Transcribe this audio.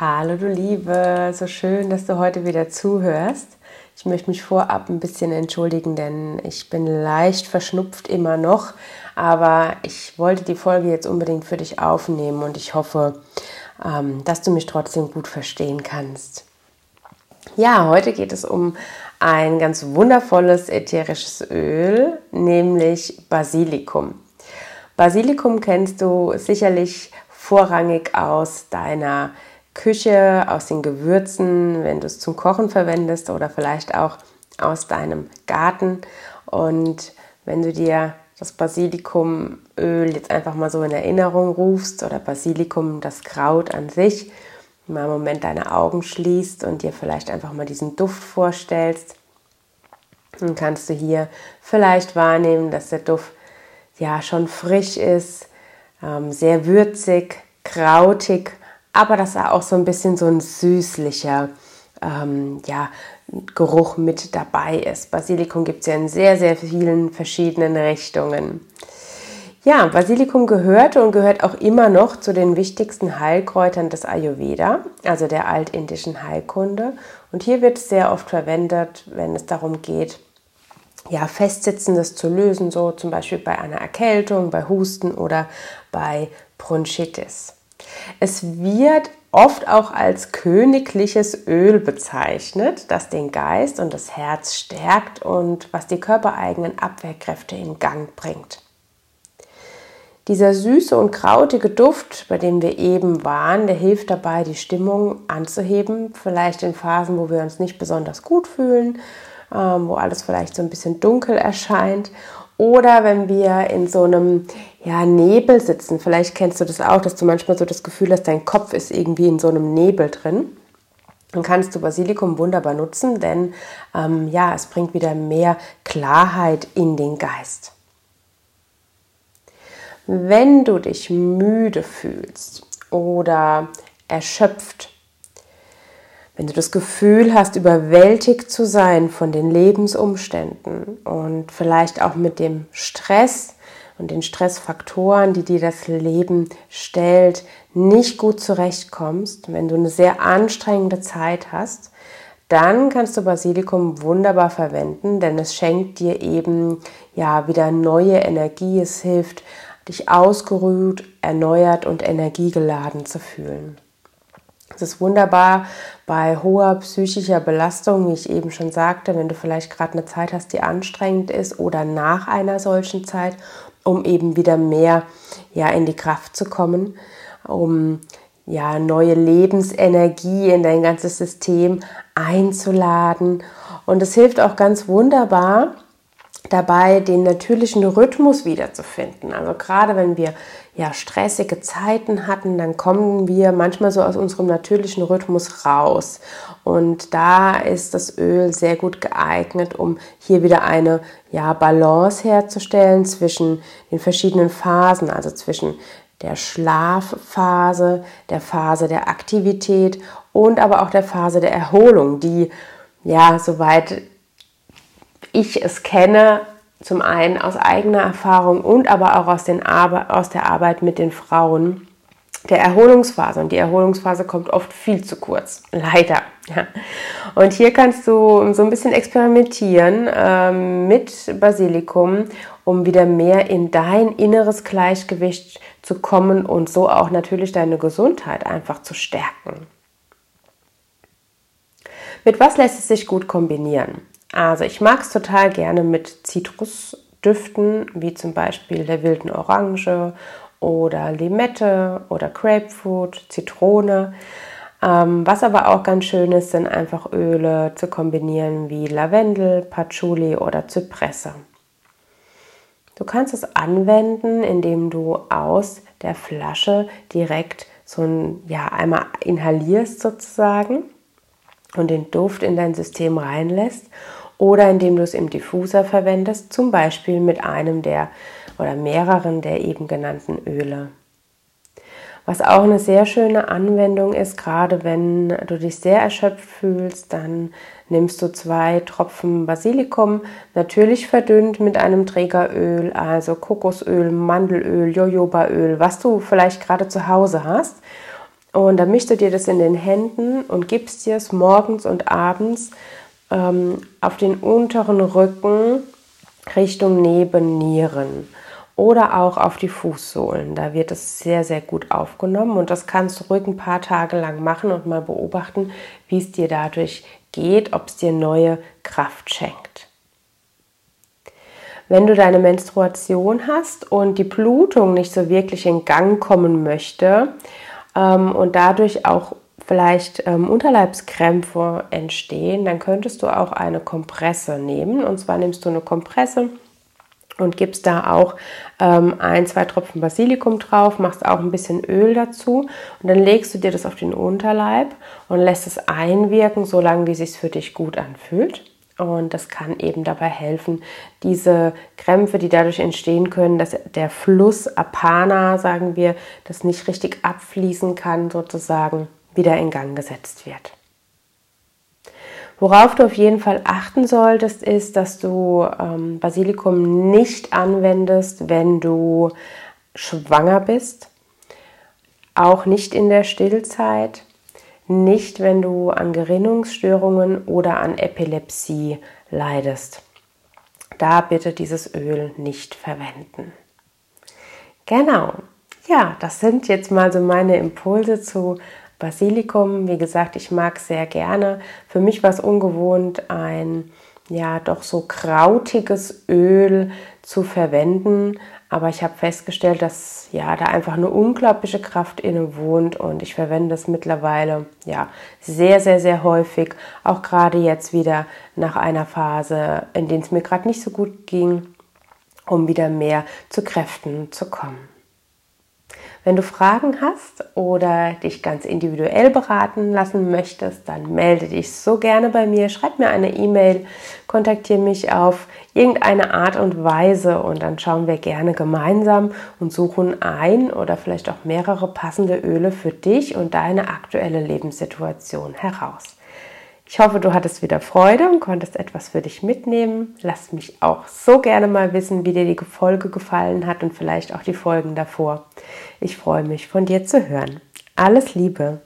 Hallo du Liebe, so schön, dass du heute wieder zuhörst. Ich möchte mich vorab ein bisschen entschuldigen, denn ich bin leicht verschnupft immer noch, aber ich wollte die Folge jetzt unbedingt für dich aufnehmen und ich hoffe, ähm, dass du mich trotzdem gut verstehen kannst. Ja, heute geht es um ein ganz wundervolles ätherisches Öl, nämlich Basilikum. Basilikum kennst du sicherlich vorrangig aus deiner Küche, aus den Gewürzen, wenn du es zum Kochen verwendest oder vielleicht auch aus deinem Garten. Und wenn du dir das Basilikumöl jetzt einfach mal so in Erinnerung rufst oder Basilikum, das Kraut an sich, mal einen Moment deine Augen schließt und dir vielleicht einfach mal diesen Duft vorstellst, dann kannst du hier vielleicht wahrnehmen, dass der Duft ja schon frisch ist, ähm, sehr würzig, krautig aber dass da auch so ein bisschen so ein süßlicher ähm, ja, Geruch mit dabei ist. Basilikum gibt es ja in sehr, sehr vielen verschiedenen Richtungen. Ja, Basilikum gehört und gehört auch immer noch zu den wichtigsten Heilkräutern des Ayurveda, also der altindischen Heilkunde. Und hier wird es sehr oft verwendet, wenn es darum geht, ja, Festsitzendes zu lösen, so zum Beispiel bei einer Erkältung, bei Husten oder bei Bronchitis. Es wird oft auch als königliches Öl bezeichnet, das den Geist und das Herz stärkt und was die körpereigenen Abwehrkräfte in Gang bringt. Dieser süße und krautige Duft, bei dem wir eben waren, der hilft dabei, die Stimmung anzuheben, vielleicht in Phasen, wo wir uns nicht besonders gut fühlen, ähm, wo alles vielleicht so ein bisschen dunkel erscheint oder wenn wir in so einem ja, Nebel sitzen, vielleicht kennst du das auch, dass du manchmal so das Gefühl hast, dein Kopf ist irgendwie in so einem Nebel drin. Dann kannst du Basilikum wunderbar nutzen, denn ähm, ja, es bringt wieder mehr Klarheit in den Geist. Wenn du dich müde fühlst oder erschöpft wenn du das Gefühl hast, überwältigt zu sein von den Lebensumständen und vielleicht auch mit dem Stress und den Stressfaktoren, die dir das Leben stellt, nicht gut zurechtkommst, wenn du eine sehr anstrengende Zeit hast, dann kannst du Basilikum wunderbar verwenden, denn es schenkt dir eben ja wieder neue Energie, es hilft dich ausgeruht, erneuert und energiegeladen zu fühlen. Es ist wunderbar bei hoher psychischer Belastung, wie ich eben schon sagte, wenn du vielleicht gerade eine Zeit hast, die anstrengend ist oder nach einer solchen Zeit, um eben wieder mehr ja, in die Kraft zu kommen, um ja, neue Lebensenergie in dein ganzes System einzuladen. Und es hilft auch ganz wunderbar, dabei, den natürlichen Rhythmus wiederzufinden. Also gerade wenn wir ja stressige Zeiten hatten, dann kommen wir manchmal so aus unserem natürlichen Rhythmus raus. Und da ist das Öl sehr gut geeignet, um hier wieder eine ja, Balance herzustellen zwischen den verschiedenen Phasen, also zwischen der Schlafphase, der Phase der Aktivität und aber auch der Phase der Erholung, die ja, soweit ich es kenne, zum einen aus eigener Erfahrung und aber auch aus, Arbe aus der Arbeit mit den Frauen, der Erholungsphase. Und die Erholungsphase kommt oft viel zu kurz, leider. Ja. Und hier kannst du so ein bisschen experimentieren ähm, mit Basilikum, um wieder mehr in dein inneres Gleichgewicht zu kommen und so auch natürlich deine Gesundheit einfach zu stärken. Mit was lässt es sich gut kombinieren? Also ich mag es total gerne mit Zitrusdüften, wie zum Beispiel der wilden Orange oder Limette oder Grapefruit, Zitrone. Ähm, was aber auch ganz schön ist, sind einfach Öle zu kombinieren wie Lavendel, Patchouli oder Zypresse. Du kannst es anwenden, indem du aus der Flasche direkt so ein, ja, einmal inhalierst sozusagen und den Duft in dein System reinlässt oder indem du es im Diffuser verwendest, zum Beispiel mit einem der oder mehreren der eben genannten Öle. Was auch eine sehr schöne Anwendung ist, gerade wenn du dich sehr erschöpft fühlst, dann nimmst du zwei Tropfen Basilikum, natürlich verdünnt mit einem Trägeröl, also Kokosöl, Mandelöl, Jojobaöl, was du vielleicht gerade zu Hause hast Und dann mischst du dir das in den Händen und gibst dir es morgens und abends ähm, auf den unteren Rücken Richtung Nebennieren oder auch auf die Fußsohlen. Da wird es sehr, sehr gut aufgenommen und das kannst du ruhig ein paar Tage lang machen und mal beobachten, wie es dir dadurch geht, ob es dir neue Kraft schenkt. Wenn du deine Menstruation hast und die Blutung nicht so wirklich in Gang kommen möchte ähm, und dadurch auch vielleicht ähm, Unterleibskrämpfe entstehen, dann könntest du auch eine Kompresse nehmen. Und zwar nimmst du eine Kompresse und gibst da auch ähm, ein, zwei Tropfen Basilikum drauf, machst auch ein bisschen Öl dazu und dann legst du dir das auf den Unterleib und lässt es einwirken, solange wie es sich für dich gut anfühlt. Und das kann eben dabei helfen, diese Krämpfe, die dadurch entstehen können, dass der Fluss Apana, sagen wir, das nicht richtig abfließen kann, sozusagen wieder in Gang gesetzt wird. Worauf du auf jeden Fall achten solltest, ist, dass du ähm, Basilikum nicht anwendest, wenn du schwanger bist, auch nicht in der Stillzeit, nicht wenn du an Gerinnungsstörungen oder an Epilepsie leidest. Da bitte dieses Öl nicht verwenden. Genau. Ja, das sind jetzt mal so meine Impulse zu Basilikum, wie gesagt, ich mag sehr gerne. Für mich war es ungewohnt, ein ja doch so krautiges Öl zu verwenden, aber ich habe festgestellt, dass ja da einfach eine unglaubliche Kraft inne wohnt und ich verwende es mittlerweile ja sehr sehr sehr häufig, auch gerade jetzt wieder nach einer Phase, in der es mir gerade nicht so gut ging, um wieder mehr zu Kräften zu kommen. Wenn du Fragen hast oder dich ganz individuell beraten lassen möchtest, dann melde dich so gerne bei mir, schreib mir eine E-Mail, kontaktiere mich auf irgendeine Art und Weise und dann schauen wir gerne gemeinsam und suchen ein oder vielleicht auch mehrere passende Öle für dich und deine aktuelle Lebenssituation heraus. Ich hoffe, du hattest wieder Freude und konntest etwas für dich mitnehmen. Lass mich auch so gerne mal wissen, wie dir die Folge gefallen hat und vielleicht auch die Folgen davor. Ich freue mich, von dir zu hören. Alles Liebe!